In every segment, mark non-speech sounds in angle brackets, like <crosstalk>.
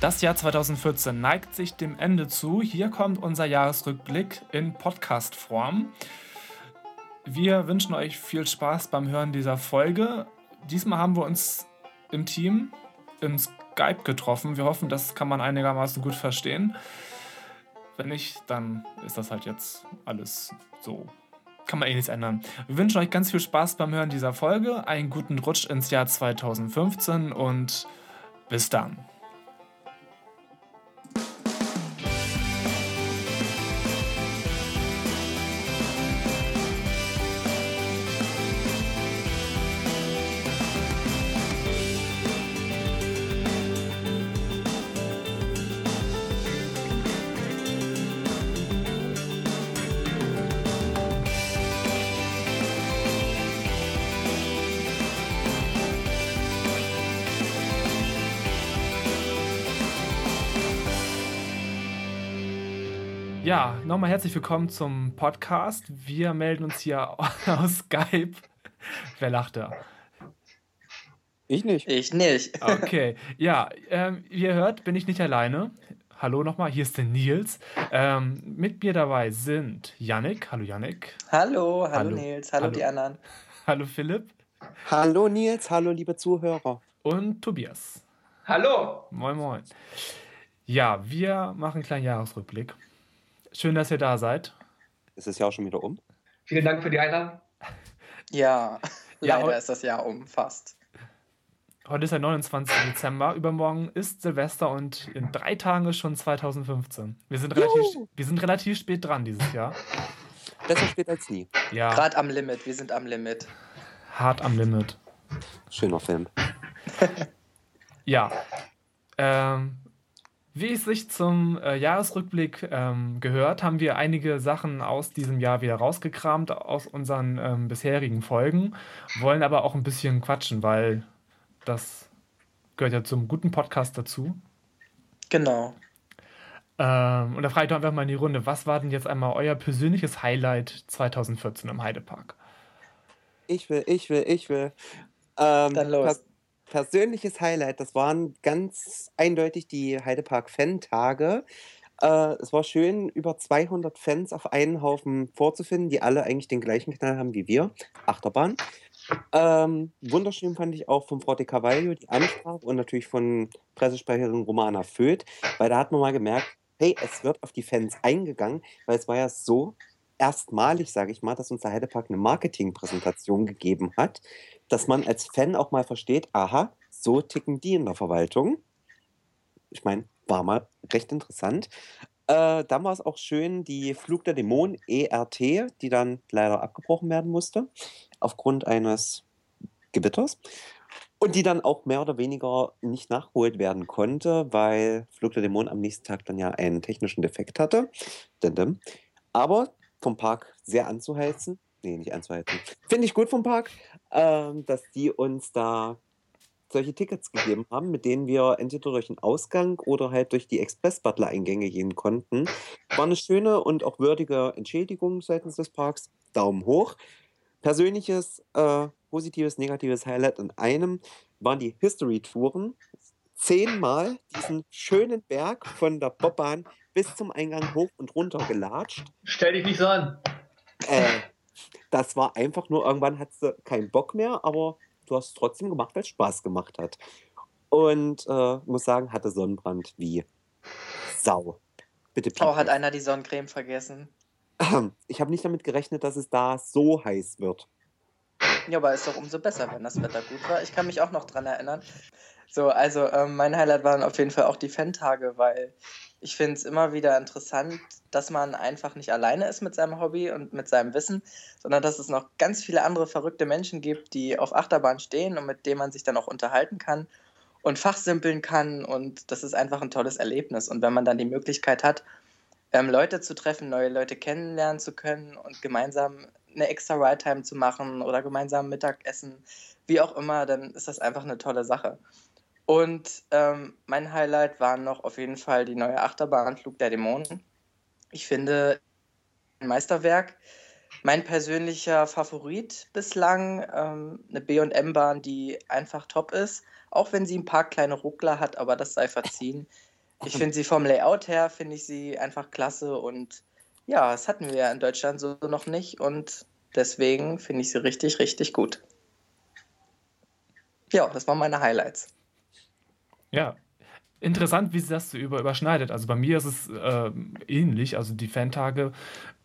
Das Jahr 2014 neigt sich dem Ende zu. Hier kommt unser Jahresrückblick in Podcast-Form. Wir wünschen euch viel Spaß beim Hören dieser Folge. Diesmal haben wir uns im Team im Skype getroffen. Wir hoffen, das kann man einigermaßen gut verstehen. Wenn nicht, dann ist das halt jetzt alles so. Kann man eh nichts ändern. Wir wünschen euch ganz viel Spaß beim Hören dieser Folge, einen guten Rutsch ins Jahr 2015 und bis dann. Nochmal herzlich willkommen zum Podcast. Wir melden uns hier <laughs> aus Skype. Wer lacht da? Ich nicht. Ich nicht. Okay, ja, ähm, wie ihr hört, bin ich nicht alleine. Hallo nochmal, hier ist der Nils. Ähm, mit mir dabei sind Yannick. Hallo Yannick. Hallo, hallo, hallo. Nils, hallo, hallo die anderen. Hallo Philipp. Hallo Nils, hallo liebe Zuhörer. Und Tobias. Hallo. Moin, moin. Ja, wir machen einen kleinen Jahresrückblick. Schön, dass ihr da seid. Ist das Jahr schon wieder um? Vielen Dank für die Einladung. <laughs> Ja, <laughs> ja leider ist das Jahr um, fast. Heute ist der 29. Dezember, übermorgen ist Silvester und in drei Tagen ist schon 2015. Wir sind relativ, wir sind relativ spät dran dieses Jahr. Besser spät als nie. Ja. Gerade am Limit, wir sind am Limit. Hart am Limit. Schöner Film. ja. Ähm, wie es sich zum äh, Jahresrückblick ähm, gehört, haben wir einige Sachen aus diesem Jahr wieder rausgekramt aus unseren ähm, bisherigen Folgen, wollen aber auch ein bisschen quatschen, weil das gehört ja zum guten Podcast dazu. Genau. Ähm, und da frage ich doch einfach mal in die Runde, was war denn jetzt einmal euer persönliches Highlight 2014 im Heidepark? Ich will, ich will, ich will. Ähm, Dann los persönliches Highlight, das waren ganz eindeutig die Heidepark-Fan-Tage. Äh, es war schön, über 200 Fans auf einen Haufen vorzufinden, die alle eigentlich den gleichen Knall haben wie wir. Achterbahn. Ähm, wunderschön fand ich auch von Frau de Carvalho die Ansprache und natürlich von Pressesprecherin Romana Föth, weil da hat man mal gemerkt, hey, es wird auf die Fans eingegangen, weil es war ja so erstmalig, sage ich mal, dass uns der Heidepark eine Marketingpräsentation gegeben hat, dass man als Fan auch mal versteht, aha, so ticken die in der Verwaltung. Ich meine, war mal recht interessant. Äh, dann war es auch schön, die Flug der Dämonen ERT, die dann leider abgebrochen werden musste, aufgrund eines Gewitters. Und die dann auch mehr oder weniger nicht nachgeholt werden konnte, weil Flug der Dämonen am nächsten Tag dann ja einen technischen Defekt hatte. Aber vom Park sehr anzuheizen. Nee, nicht anzuheizen. Finde ich gut vom Park, ähm, dass die uns da solche Tickets gegeben haben, mit denen wir entweder durch den Ausgang oder halt durch die Express-Butler-Eingänge gehen konnten. War eine schöne und auch würdige Entschädigung seitens des Parks. Daumen hoch. Persönliches, äh, positives, negatives Highlight in einem waren die History-Touren. Zehnmal diesen schönen Berg von der Bobbahn bis zum Eingang hoch und runter gelatscht. Stell dich nicht so an. Äh, das war einfach nur, irgendwann hattest du keinen Bock mehr, aber du hast es trotzdem gemacht, weil es Spaß gemacht hat. Und äh, muss sagen, hatte Sonnenbrand wie Sau. Bitte Oh, hat einer die Sonnencreme vergessen? Ich habe nicht damit gerechnet, dass es da so heiß wird. Ja, aber ist doch umso besser, wenn das Wetter gut war. Ich kann mich auch noch dran erinnern. So, also ähm, mein Highlight waren auf jeden Fall auch die Fan-Tage, weil ich finde es immer wieder interessant, dass man einfach nicht alleine ist mit seinem Hobby und mit seinem Wissen, sondern dass es noch ganz viele andere verrückte Menschen gibt, die auf Achterbahn stehen und mit denen man sich dann auch unterhalten kann und fachsimpeln kann. Und das ist einfach ein tolles Erlebnis. Und wenn man dann die Möglichkeit hat, ähm, Leute zu treffen, neue Leute kennenlernen zu können und gemeinsam eine extra Ride-Time zu machen oder gemeinsam Mittagessen, wie auch immer, dann ist das einfach eine tolle Sache. Und ähm, mein Highlight war noch auf jeden Fall die neue Achterbahn Flug der Dämonen. Ich finde ein Meisterwerk. mein persönlicher Favorit bislang, ähm, eine B&M-Bahn, die einfach top ist, auch wenn sie ein paar kleine Ruckler hat, aber das sei verziehen. Ich <laughs> finde sie vom Layout her, finde ich sie einfach klasse und ja, das hatten wir ja in Deutschland so noch nicht und deswegen finde ich sie richtig, richtig gut. Ja, das waren meine Highlights. Ja, interessant, wie sich das so über, überschneidet. Also bei mir ist es äh, ähnlich. Also die Fantage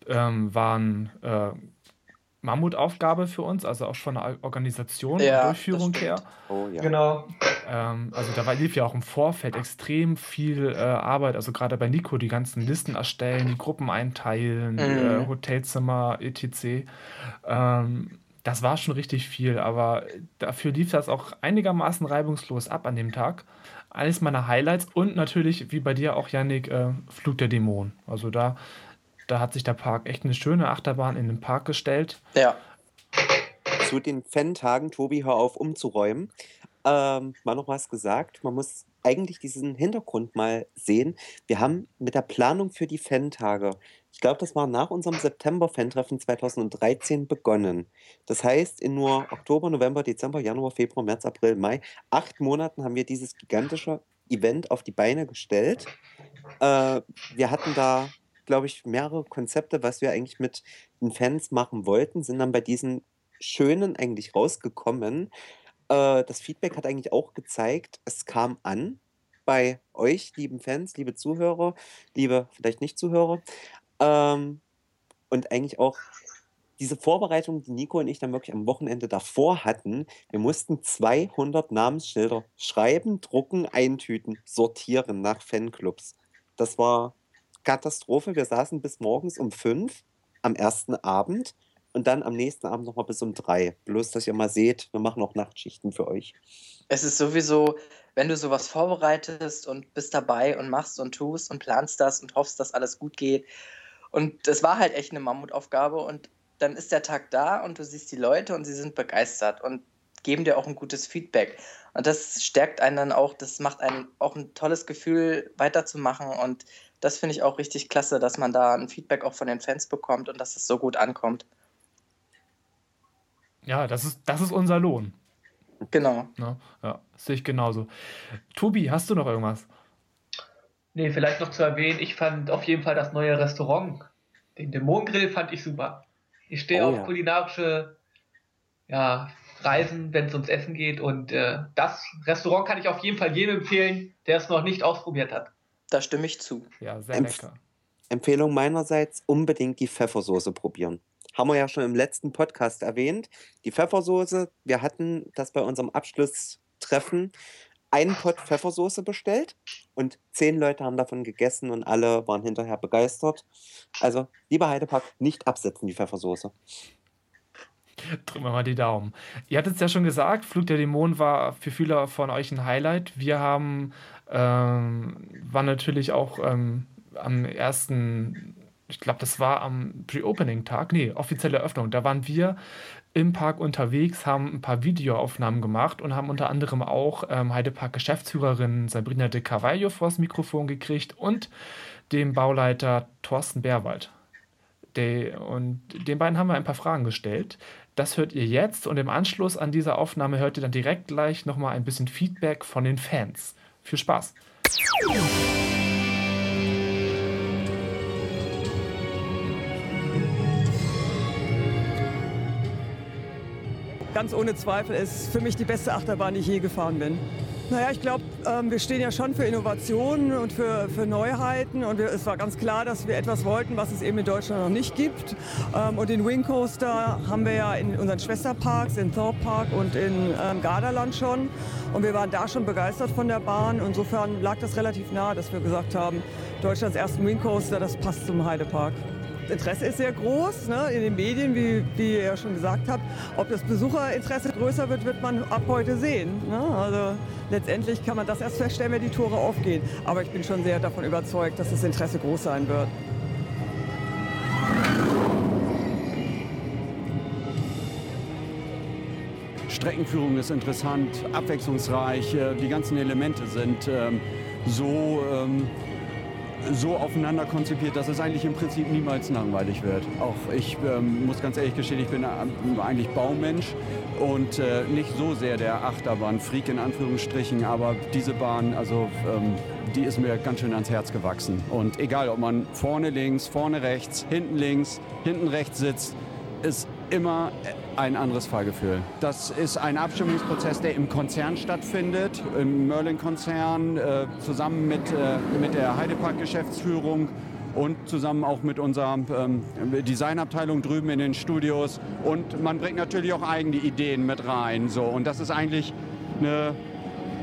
ähm, waren äh, Mammutaufgabe für uns, also auch von der Organisation Ja, und Durchführung her. Oh ja. Genau. Ähm, also da war, lief ja auch im Vorfeld extrem viel äh, Arbeit, also gerade bei Nico, die ganzen Listen erstellen, die Gruppen einteilen, äh, Mhm. Hotelzimmer, etc. Ähm, das war schon richtig viel, aber dafür lief das auch einigermaßen reibungslos ab an dem Tag. Eines meiner Highlights und natürlich, wie bei dir auch, Yannick, äh, Flug der Dämonen. Also da, da hat sich der Park echt eine schöne Achterbahn in den Park gestellt. Ja, <laughs> Zu den Fan-Tagen, Tobi, hör auf umzuräumen. Ähm, mal noch was gesagt. Man muss eigentlich diesen Hintergrund mal sehen. Wir haben mit der Planung für die Fan-Tage, ich glaube, das war nach unserem September-Fan-Treffen 2013 begonnen. Das heißt, in nur Oktober, November, Dezember, Januar, Februar, März, April, Mai, acht Monaten haben wir dieses gigantische Event auf die Beine gestellt. Äh, wir hatten da, glaube ich, mehrere Konzepte, was wir eigentlich mit den Fans machen wollten, sind dann bei diesen Schönen eigentlich rausgekommen. Äh, das Feedback hat eigentlich auch gezeigt, es kam an bei euch, lieben Fans, liebe Zuhörer, liebe vielleicht nicht Zuhörer. Ähm, und eigentlich auch diese Vorbereitung, die Nico und ich dann wirklich am Wochenende davor hatten, wir mussten 200 Namensschilder schreiben, drucken, eintüten, sortieren nach Fanclubs. Das war Katastrophe. Wir saßen bis morgens um fünf am ersten Abend und dann am nächsten Abend nochmal bis um drei. Bloß, dass ihr mal seht, wir machen auch Nachtschichten für euch. es ist sowieso, wenn du sowas vorbereitest und bist dabei und machst und tust und planst das und hoffst, dass alles gut geht. Und es war halt echt eine Mammutaufgabe und dann ist der Tag da und du siehst die Leute und sie sind begeistert und geben dir auch ein gutes Feedback. Und das stärkt einen dann auch, das macht einen auch ein tolles Gefühl, weiterzumachen. Und das finde ich auch richtig klasse, dass man da ein Feedback auch von den Fans bekommt und dass es so gut ankommt. Ja, das ist, das ist unser Lohn. Genau. Ne? Ja, sehe ich genauso. Tobi, hast du noch irgendwas? Nee, vielleicht noch zu erwähnen, ich fand auf jeden Fall das neue Restaurant, den Dämonengrill, fand ich super. Ich stehe Oh auf ja. kulinarische ja, Reisen, wenn es ums Essen geht. Und äh, das Restaurant kann ich auf jeden Fall jedem empfehlen, der es noch nicht ausprobiert hat. Da stimme ich zu. Ja, sehr Empf- lecker. Empfehlung meinerseits, unbedingt die Pfeffersoße probieren. Haben wir ja schon im letzten Podcast erwähnt. Die Pfeffersoße, wir hatten das bei unserem Abschlusstreffen einen Pott Pfeffersoße bestellt und zehn Leute haben davon gegessen und alle waren hinterher begeistert. Also, lieber Heidepark, nicht absetzen die Pfeffersoße. Drücken wir mal die Daumen. Ihr hattet es ja schon gesagt, Flug der Dämonen war für viele von euch ein Highlight. Wir haben, ähm, war natürlich auch ähm, am ersten, ich glaube, das war am Pre-Opening-Tag, nee, offizielle Eröffnung. Da waren wir im Park unterwegs, haben ein paar Videoaufnahmen gemacht und haben unter anderem auch ähm, Heidepark-Geschäftsführerin Sabrina de Carvalho vors Mikrofon gekriegt und dem Bauleiter Thorsten Bärwald. Der, und den beiden haben wir ein paar Fragen gestellt. Das hört ihr jetzt und im Anschluss an diese Aufnahme hört ihr dann direkt gleich nochmal ein bisschen Feedback von den Fans. Viel Spaß! Ganz ohne Zweifel ist für mich die beste Achterbahn, die ich je gefahren bin. Naja, ich glaube, ähm, wir stehen ja schon für Innovationen und für, für Neuheiten. Und wir, es war ganz klar, dass wir etwas wollten, was es eben in Deutschland noch nicht gibt. Ähm, und den Wing Coaster haben wir ja in unseren Schwesterparks, in Thorpe Park und in ähm, Gardaland schon. Und wir waren da schon begeistert von der Bahn. Insofern lag das relativ nahe, dass wir gesagt haben, Deutschlands ersten Wing Coaster, das passt zum Heidepark. Interesse ist sehr groß ne, in den Medien, wie, wie ihr ja schon gesagt habt. Ob das Besucherinteresse größer wird, wird man ab heute sehen. Ne? Also letztendlich kann man das erst feststellen, wenn die Tore aufgehen. Aber ich bin schon sehr davon überzeugt, dass das Interesse groß sein wird. Streckenführung ist interessant, abwechslungsreich. äh, Die ganzen Elemente sind ähm, so ähm, so aufeinander konzipiert, dass es eigentlich im Prinzip niemals langweilig wird. Auch ich ähm, muss ganz ehrlich gestehen, ich bin eigentlich Baumensch und äh, nicht so sehr der Achterbahn-Freak in Anführungsstrichen, aber diese Bahn, also ähm, die ist mir ganz schön ans Herz gewachsen. Und egal, ob man vorne links, vorne rechts, hinten links, hinten rechts sitzt, ist immer ein anderes Fahrgefühl. Das ist ein Abstimmungsprozess, der im Konzern stattfindet, im Merlin-Konzern, äh, zusammen mit, äh, mit der Heidepark-Geschäftsführung und zusammen auch mit unserer ähm, Designabteilung drüben in den Studios. Und man bringt natürlich auch eigene Ideen mit rein. So. Und das ist eigentlich eine,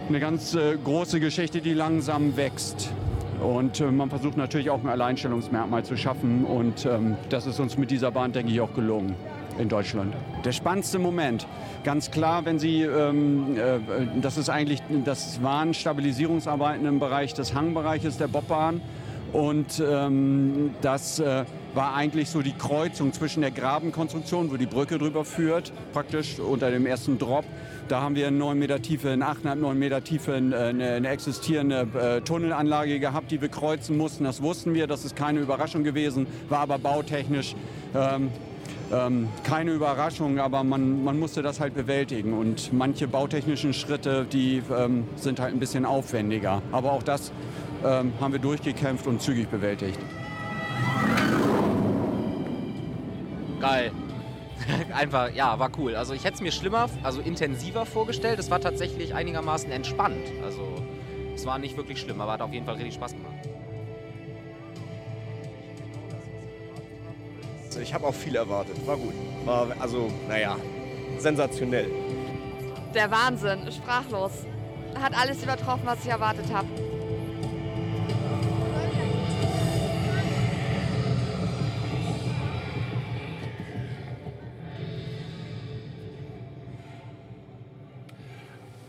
eine ganz äh, große Geschichte, die langsam wächst. Und äh, man versucht natürlich auch ein Alleinstellungsmerkmal zu schaffen. Und ähm, das ist uns mit dieser Bahn, denke ich, auch gelungen in Deutschland. Der spannendste Moment, ganz klar, wenn Sie, ähm, äh, das ist eigentlich, das waren Stabilisierungsarbeiten im Bereich des Hangbereiches der Bobbahn. Und ähm, das äh, war eigentlich so die Kreuzung zwischen der Grabenkonstruktion, wo die Brücke drüber führt, praktisch unter dem ersten Drop. Da haben wir in 9 Meter Tiefe, in 8,5, 9 Meter Tiefe eine, eine existierende äh, Tunnelanlage gehabt, die wir kreuzen mussten. Das wussten wir, das ist keine Überraschung gewesen, war aber bautechnisch ähm, ähm, keine Überraschung, aber man, man musste das halt bewältigen. Und manche bautechnischen Schritte, die ähm, sind halt ein bisschen aufwendiger. Aber auch das ähm, haben wir durchgekämpft und zügig bewältigt. Geil. <laughs> Einfach, ja, war cool. Also ich hätte es mir schlimmer, also intensiver vorgestellt. Es war tatsächlich einigermaßen entspannt. Also es war nicht wirklich schlimm, aber hat auf jeden Fall richtig Spaß gemacht. Ich habe auch viel erwartet. War gut. War also, naja, sensationell. Der Wahnsinn, sprachlos. Hat alles übertroffen, was ich erwartet habe.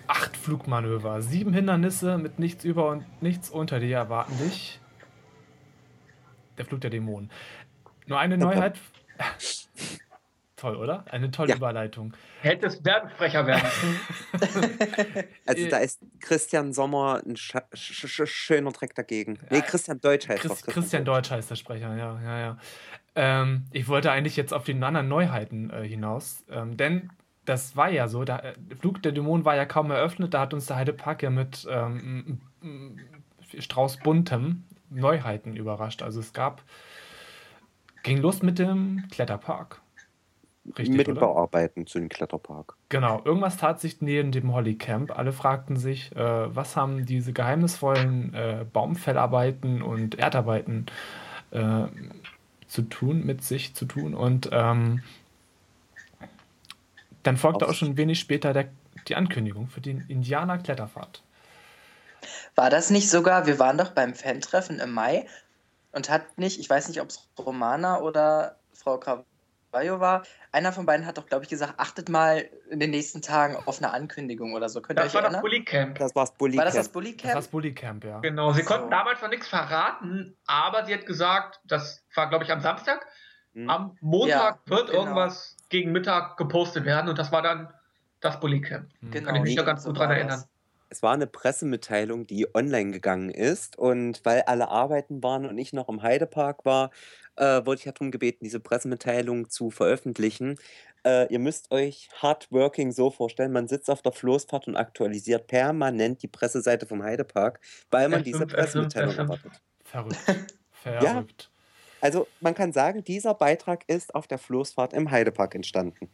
Acht Flugmanöver, sieben Hindernisse mit nichts über und nichts unter dir erwarten dich. Der Flug der Dämonen. Nur eine Neuheit. <laughs> Toll, oder? Eine tolle ja. Überleitung. Hättest Werbesprecher werden. <laughs> also da ist Christian Sommer ein sch sch schöner Dreck dagegen. Nee, Christian Deutsch heißt Chris, Christian, Christian Deutsch heißt der Sprecher, ja, ja, ja. Ähm, ich wollte eigentlich jetzt auf die anderen Neuheiten äh, hinaus, ähm, denn das war ja so, der äh, Flug der Dämonen war ja kaum eröffnet, da hat uns der Heidepark ja mit ähm, Strauß Buntem Neuheiten überrascht. Also es gab Ging los mit dem Kletterpark. Richtig, mit den Bauarbeiten zu dem Kletterpark. Genau, irgendwas tat sich neben dem Holly Camp. Alle fragten sich, äh, was haben diese geheimnisvollen äh, Baumfellarbeiten und Erdarbeiten äh, zu tun, mit sich zu tun. Und ähm, dann folgte auch schon wenig später der, die Ankündigung für den Indianer-Kletterfahrt. War das nicht sogar, wir waren doch beim Fan-Treffen im Mai und hat nicht, ich weiß nicht, ob es Romana oder Frau Carvalho war, einer von beiden hat doch, glaube ich, gesagt, achtet mal in den nächsten Tagen auf eine Ankündigung oder so. Könnt ihr euch war erinnern? das Bully Camp. Das war's Bully War Camp. das das Bully Das war das Bully Camp, ja. Genau, sie So. konnten damals noch nichts verraten, aber sie hat gesagt, das war, glaube ich, am Samstag. Hm. Am Montag Ja, wird genau. irgendwas gegen Mittag gepostet werden und das war dann das Bully Camp. Hm. Kann ich mich noch ganz so gut dran war erinnern. das. Es war eine Pressemitteilung, die online gegangen ist. Und weil alle arbeiten waren und ich noch im Heidepark war, äh, wurde ich ja darum gebeten, diese Pressemitteilung zu veröffentlichen. Äh, ihr müsst euch Hardworking so vorstellen, man sitzt auf der Floßfahrt und aktualisiert permanent die Presseseite vom Heidepark, weil man F5, diese F5, Pressemitteilung F5. erwartet. Verrückt. <laughs> Verrückt. Also man kann sagen, dieser Beitrag ist auf der Floßfahrt im Heidepark entstanden.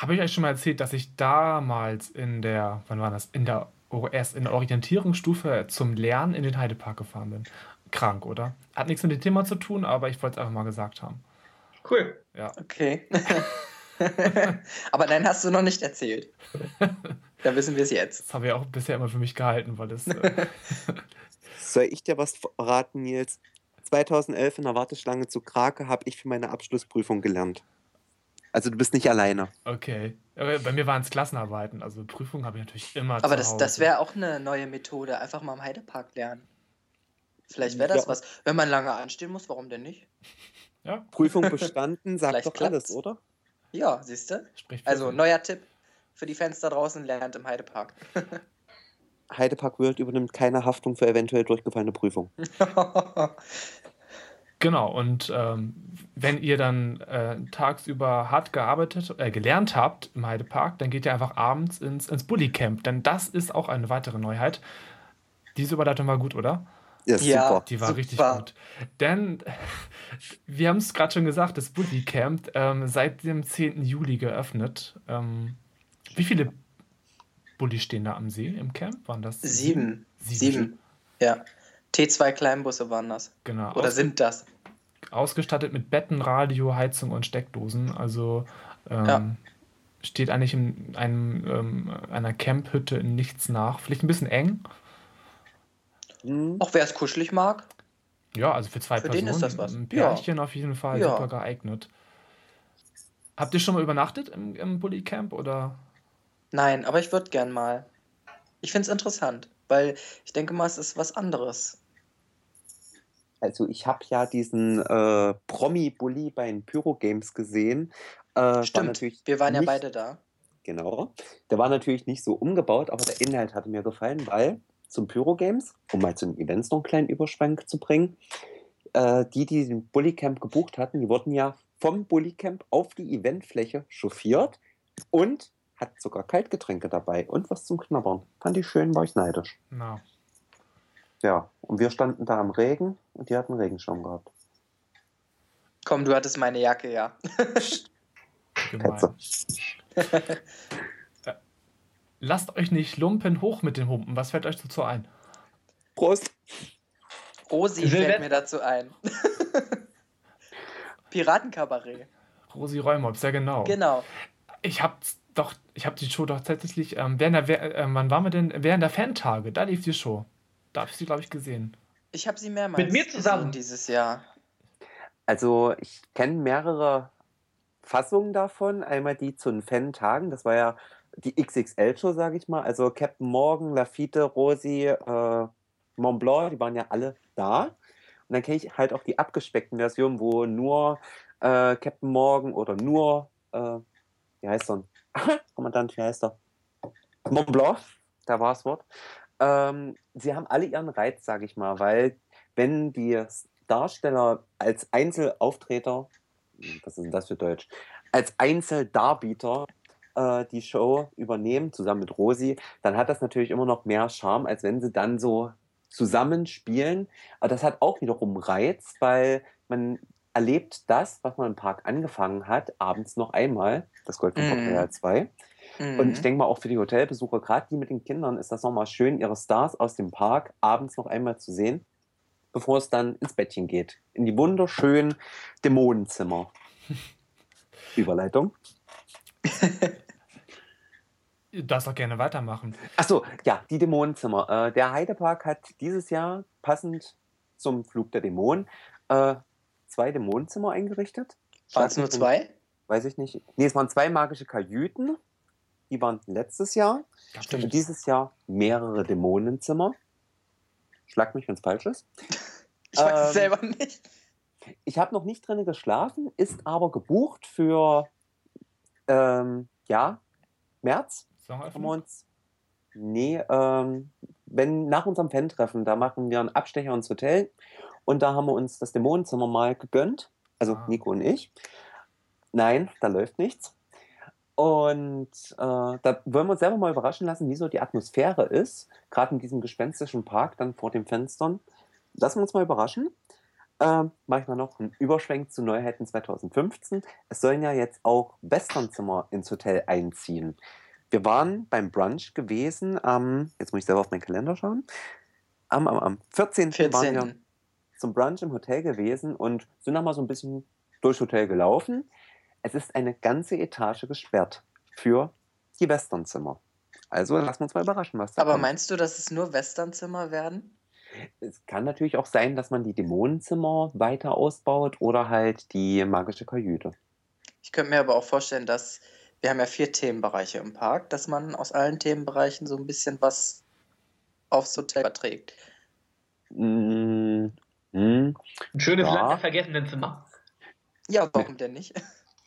Habe ich euch schon mal erzählt, dass ich damals in der, wann war das? In der, erst in der Orientierungsstufe zum Lernen in den Heidepark gefahren bin. Krank, oder? Hat nichts mit dem Thema zu tun, aber ich wollte es einfach mal gesagt haben. Cool. Ja. Okay. <laughs> Aber nein, hast du noch nicht erzählt. <laughs> Dann wissen wir es jetzt. Das habe ich auch bisher immer für mich gehalten, weil es. Äh, <laughs> Soll ich dir was verraten, Nils? 2011 in der Warteschlange zu Krake habe ich für meine Abschlussprüfung gelernt. Also du bist nicht alleine. okay. Aber bei mir waren es Klassenarbeiten, also Prüfungen habe ich natürlich immer Aber zu das, das wäre auch eine neue Methode. Einfach mal im Heidepark lernen. Vielleicht wäre das Ja. was. Wenn man lange anstehen muss, warum denn nicht? <laughs> Ja, Prüfung <laughs> bestanden, sagt Vielleicht doch alles, klappt's. oder? Ja, siehst du? Also, neuer Tipp für die Fans da draußen: lernt im Heidepark. Heidepark World übernimmt keine Haftung für eventuell durchgefallene Prüfungen. <laughs> Genau, und ähm, wenn ihr dann äh, tagsüber hart gearbeitet, äh, gelernt habt im Heidepark, dann geht ihr einfach abends ins, ins Bullycamp. Denn das ist auch eine weitere Neuheit. Diese Überleitung war gut, oder? Ja, Ja. super. Die war Super. richtig gut. Denn <laughs> wir haben es gerade schon gesagt, das Bullycamp ähm, seit dem 10. Juli geöffnet. Ähm, wie viele Bulli stehen da am See im Camp? Waren das Sieben. Sieben. Sieben. Ja. T2 Kleinbusse waren das. Genau. Oder Aus- sind das? Ausgestattet mit Betten, Radio, Heizung und Steckdosen. Also ähm, Ja. steht eigentlich in einem, ähm, einer Camphütte in nichts nach. Vielleicht ein bisschen eng. Hm. Auch wer es kuschelig mag. Ja, also für zwei Für Personen. den ist das was. Ein Ja. Pärchen auf jeden Fall Ja. super geeignet. Habt ihr schon mal übernachtet im, im Bulli-Camp oder? Nein, aber ich würde gern mal. Ich finde es interessant, weil ich denke mal, es ist was anderes. Also ich habe ja diesen äh, Promi-Bully bei den Pyro Games gesehen. Äh, war Stimmt, natürlich wir waren ja nicht- beide da. Genau. Der war natürlich nicht so umgebaut, aber der Inhalt hatte mir gefallen, weil zum Pyro Games, um mal zu den Events noch einen kleinen Überschwenk zu bringen, äh, die, die den Bullycamp gebucht hatten, die wurden ja vom Bullycamp auf die Eventfläche chauffiert und hat sogar Kaltgetränke dabei und was zum Knabbern. Fand ich schön, war ich neidisch. Na, Ja, und wir standen da im Regen und die hatten Regenschirm gehabt. Komm, du hattest meine Jacke, ja. gemein. Petze. Lasst euch nicht lumpen hoch mit den Humpen. Was fällt euch dazu ein? Prost! Rosi fällt mir dazu ein. <laughs> Piratenkabarett. Rosi Räumops, ja genau. Genau. Ich hab's doch, ich habe die Show doch tatsächlich, ähm, während der, äh, wann waren wir denn? Während der Fantage, da lief die Show. Da habe ich sie, glaube ich, gesehen. Ich habe sie mehrmals Mit mir zusammen. dieses Jahr. Also ich kenne mehrere Fassungen davon. Einmal die zu den Fan-Tagen, das war ja die XXL-Show, sage ich mal. Also Captain Morgan, Lafitte, Rosi, äh, Mont Blanc, die waren ja alle da. Und dann kenne ich halt auch die abgespeckten Versionen, wo nur äh, Captain Morgan oder nur, äh, wie heißt er? <laughs> Kommandant, wie heißt er? Mont Blanc, da war das Wort. Ähm, sie haben alle ihren Reiz, sage ich mal, weil wenn die Darsteller als Einzelauftreter, was ist denn das für Deutsch, als Einzeldarbieter äh, die Show übernehmen, zusammen mit Rosi, dann hat das natürlich immer noch mehr Charme, als wenn sie dann so zusammenspielen. Aber das hat auch wiederum Reiz, weil man erlebt das, was man im Park angefangen hat, abends noch einmal, das Gold von. Portugal 2. Mhm. Und ich denke mal auch für die Hotelbesucher, gerade die mit den Kindern, ist das nochmal schön, ihre Stars aus dem Park abends noch einmal zu sehen, bevor es dann ins Bettchen geht. In die wunderschönen Dämonenzimmer. <laughs> Überleitung. Du darfst auch gerne weitermachen. Achso, ja, die Dämonenzimmer. Äh, der Heidepark hat dieses Jahr passend zum Flug der Dämonen äh, zwei Dämonenzimmer eingerichtet. Waren es nur zwei? Weiß ich nicht. Nee, es waren zwei magische Kajüten. Die waren letztes Jahr. Stimmt. Und dieses Jahr mehrere Dämonenzimmer. Schlag mich, wenn es falsch ist. <laughs> Ich weiß es Ähm, selber nicht. Ich habe noch nicht drin geschlafen, ist aber gebucht für ähm, ja, März. Haben wir uns. Nee, ähm, wenn nach unserem Fan-Treffen, da machen wir einen Abstecher ins Hotel und da haben wir uns das Dämonenzimmer mal gegönnt. Also Ah. Nico und ich. Nein, da läuft nichts. Und äh, da wollen wir uns selber mal überraschen lassen, wie so die Atmosphäre ist, gerade in diesem gespenstischen Park dann vor den Fenstern. Lassen wir uns mal überraschen. Ähm, Mache ich mal noch einen Überschwenk zu Neuheiten 2015. Es sollen ja jetzt auch Westernzimmer ins Hotel einziehen. Wir waren beim Brunch gewesen am, jetzt muss ich selber auf meinen Kalender schauen, am, am, am 14. waren wir 14. zum Brunch im Hotel gewesen und sind dann mal so ein bisschen durchs Hotel gelaufen. Es ist eine ganze Etage gesperrt für die Westernzimmer. Also lassen wir uns mal überraschen, was da Aber kommt. meinst du, dass es nur Westernzimmer werden? Es kann natürlich auch sein, dass man die Dämonenzimmer weiter ausbaut oder halt die magische Kajüte. Ich könnte mir aber auch vorstellen, dass wir haben ja vier Themenbereiche im Park, dass man aus allen Themenbereichen so ein bisschen was aufs Hotel überträgt. Mm, mm, Ein schönes Ja. Land der vergessenen Zimmer. Ja, warum denn nicht?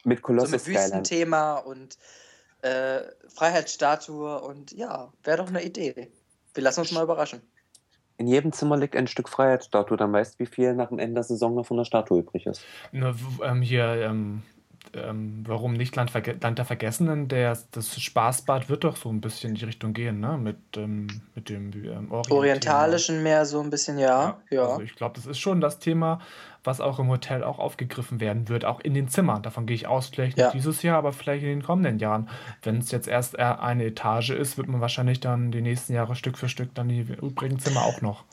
Mit So Colossus mit. Wüstenthema und äh, Freiheitsstatue und ja, wäre doch eine Idee. Wir lassen uns mal überraschen. In jedem Zimmer liegt ein Stück Freiheitsstatue, dann weißt du, wie viel nach dem Ende der Saison noch von der Statue übrig ist. W- ähm, hier, ähm, ähm, warum nicht Land, Land der Vergessenen? Der, das Spaßbad wird doch so ein bisschen in die Richtung gehen, ne? Mit, ähm, mit dem ähm. Orientalischen mehr so ein bisschen, ja. Ja. Also ich glaube, das ist schon das Thema, was auch im Hotel auch aufgegriffen werden wird, auch in den Zimmern. Davon gehe ich aus, vielleicht nicht Ja. dieses Jahr, aber vielleicht in den kommenden Jahren. Wenn es jetzt erst eher eine Etage ist, wird man wahrscheinlich dann die nächsten Jahre Stück für Stück dann die übrigen Zimmer auch noch.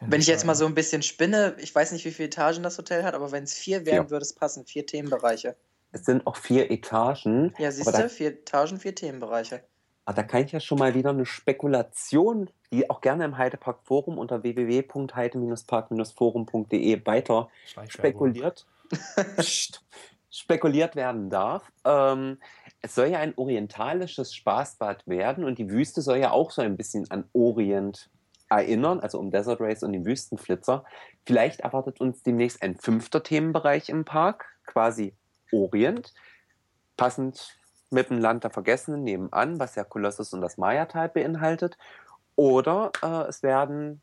Wenn ich jetzt mal so ein bisschen spinne, ich weiß nicht, wie viele Etagen das Hotel hat, aber wenn es vier wären, Vier. würde es passen. Vier Themenbereiche. Es sind auch vier Etagen. Ja, siehst du, vier Etagen, vier Themenbereiche. aber da kann ich ja schon mal wieder eine Spekulation, die auch gerne im Heidepark Forum unter www.heide-park-forum.de weiter spekuliert, <laughs> spekuliert werden darf. Ähm, es soll ja ein orientalisches Spaßbad werden und die Wüste soll ja auch so ein bisschen an Orient erinnern, also um Desert Race und den Wüstenflitzer. Vielleicht erwartet uns demnächst ein fünfter Themenbereich im Park, quasi Orient, passend mit dem Land der Vergessenen nebenan, was ja Kolossus und das Maya-Tal beinhaltet. Oder äh, es werden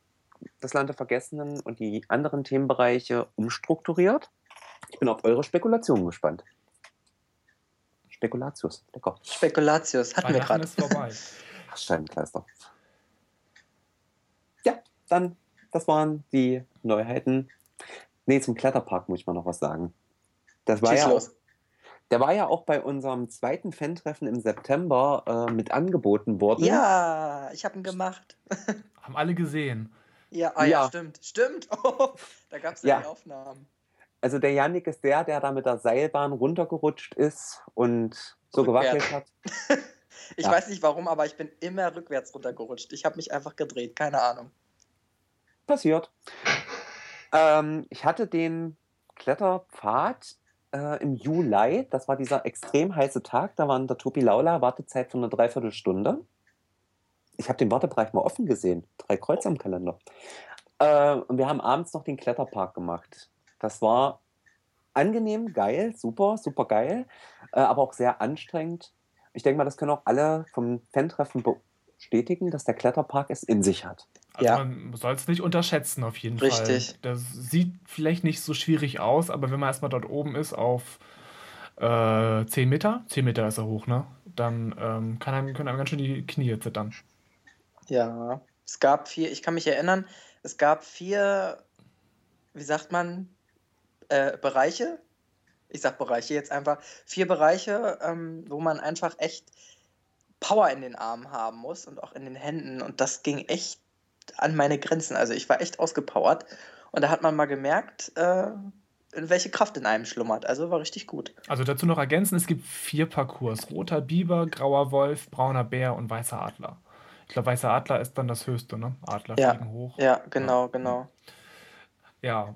das Land der Vergessenen und die anderen Themenbereiche umstrukturiert. Ich bin auf eure Spekulationen gespannt. Spekulatius, lecker. Spekulatius, hatten wir Weihnachten gerade. vorbei. <laughs> Ach, Scheibenkleister. Ja, dann, das waren die Neuheiten. Nee, zum Kletterpark muss ich mal noch was sagen. Das war Schieß ja auch, los. der war ja auch bei unserem zweiten Fan-Treffen im September äh, mit angeboten worden. Ja, ich habe ihn gemacht. <laughs> Haben alle gesehen. Ja, ah, ja. Ja. stimmt. Stimmt. <laughs> Oh, da gab es ja, Ja. die Aufnahmen. Also der Yannick ist der, der da mit der Seilbahn runtergerutscht ist und so Rückwärts. gewackelt hat. <laughs> Ich Ja. weiß nicht warum, aber ich bin immer rückwärts runtergerutscht. Ich habe mich einfach gedreht, keine Ahnung. Passiert. Ähm, ich hatte den Kletterpfad äh, im Juli. Das war dieser extrem heiße Tag. Da war in der Topi Laula Wartezeit von einer Dreiviertelstunde. Ich habe den Wartebereich mal offen gesehen. Drei Kreuze am Kalender. Äh, und wir haben abends noch den Kletterpark gemacht. Das war angenehm, geil, super, super geil, äh, aber auch sehr anstrengend. Ich denke mal, das können auch alle vom Fan-Treffen bestätigen, dass der Kletterpark es in sich hat. Also Ja. man soll es nicht unterschätzen, auf jeden Richtig. Fall. Das sieht vielleicht nicht so schwierig aus, aber wenn man erstmal dort oben ist auf äh, 10 Meter, 10 Meter ist er hoch, ne? Dann ähm, kann einem, können einem ganz schön die Knie zittern. Ja, es gab vier, ich kann mich erinnern, es gab vier, wie sagt man, äh, Bereiche. Ich sag Bereiche jetzt einfach. Vier Bereiche, ähm, wo man einfach echt Power in den Armen haben muss und auch in den Händen. Und das ging echt an meine Grenzen. Also ich war echt ausgepowert. Und da hat man mal gemerkt, äh, welche Kraft in einem schlummert. Also war richtig gut. Also dazu noch ergänzen, es gibt vier Parcours. Roter Biber, grauer Wolf, brauner Bär und weißer Adler. Ich glaube, weißer Adler ist dann das höchste, ne? Adler Ja. fliegen hoch. Ja, genau, genau. Ja,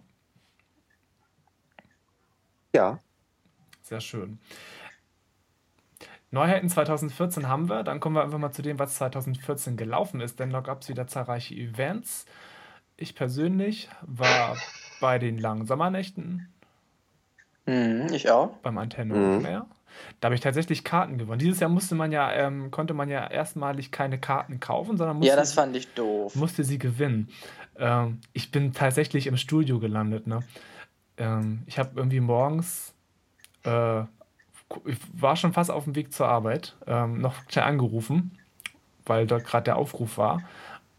Ja, sehr schön. Neuheiten 2014 haben wir. Dann kommen wir einfach mal zu dem, was 2014 gelaufen ist, denn da gab es wieder zahlreiche Events. Ich persönlich war bei den langen Sommernächten Mhm, ich auch. beim Antenne Mhm. Air. Da habe ich tatsächlich Karten gewonnen. Dieses Jahr musste man ja, ähm, konnte man ja erstmalig keine Karten kaufen, sondern musste, Ja, das fand ich doof. musste sie gewinnen. Ähm, ich bin tatsächlich im Studio gelandet. Ne? Ähm, ich habe irgendwie morgens, äh, ich war schon fast auf dem Weg zur Arbeit, ähm, noch schnell angerufen, weil dort gerade der Aufruf war.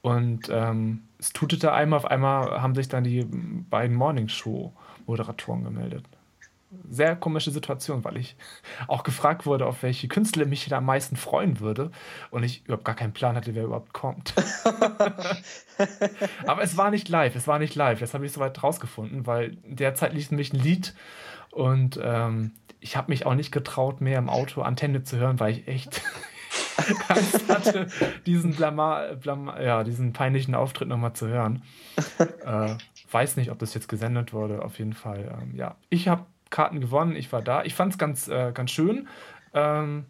Und ähm, es tutete einmal, auf einmal haben sich dann die beiden Morningshow-Moderatoren gemeldet. Sehr komische Situation, weil ich <laughs> auch gefragt wurde, auf welche Künstler mich da am meisten freuen würde. Und ich überhaupt gar keinen Plan hatte, wer überhaupt kommt. <laughs> Aber es war nicht live, es war nicht live. Das habe ich soweit rausgefunden, weil derzeit lief nämlich ein Lied und ähm, ich habe mich auch nicht getraut, mehr im Auto Antenne zu hören, weil ich echt <laughs> Angst hatte, diesen, Blama, Blama, ja, diesen peinlichen Auftritt nochmal zu hören. <laughs> äh, weiß nicht, ob das jetzt gesendet wurde, auf jeden Fall. Ähm, ja, ich habe Karten gewonnen, ich war da. Ich fand es ganz, äh, ganz schön. Ähm,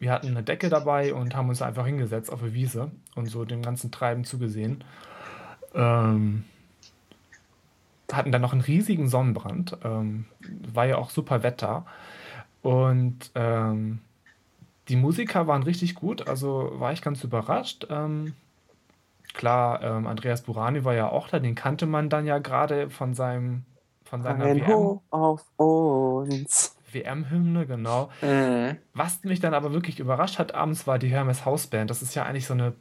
wir hatten eine Decke dabei und haben uns einfach hingesetzt auf der Wiese und so dem ganzen Treiben zugesehen. Ähm, hatten dann noch einen riesigen Sonnenbrand. Ähm, war ja auch super Wetter. Und ähm, die Musiker waren richtig gut, also war ich ganz überrascht. Ähm, klar, ähm, Andreas Burani war ja auch da, den kannte man dann ja gerade von seinem von seiner Ein WM, auf uns. WM-Hymne, genau. Mhm. Was mich dann aber wirklich überrascht hat abends, war die Hermes Hausband. Das ist ja eigentlich so eine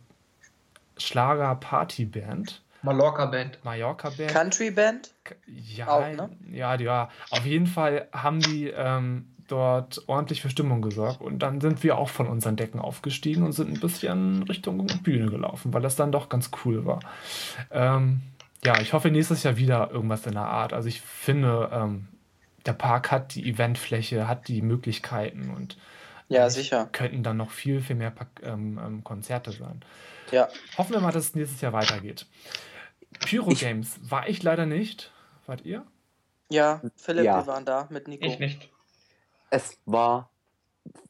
Schlager-Party-Band. Mallorca-Band. Mallorca-Band. Country Band? Ja, Auch, ne? ja, ja. Auf jeden Fall haben die ähm, dort ordentlich für Stimmung gesorgt. Und dann sind wir auch von unseren Decken aufgestiegen und sind ein bisschen Richtung Bühne gelaufen, weil das dann doch ganz cool war. Ähm, ja, ich hoffe nächstes Jahr wieder irgendwas in der Art. Also ich finde, ähm, der Park hat die Eventfläche, hat die Möglichkeiten und Ja, sicher. könnten dann noch viel, viel mehr ähm, ähm, Konzerte sein. Ja. Hoffen wir mal, dass es nächstes Jahr weitergeht. Pyro Ich- Games war ich leider nicht. Wart ihr? Ja, Philipp, Ja. wir waren da mit Nico. Ich nicht. Es war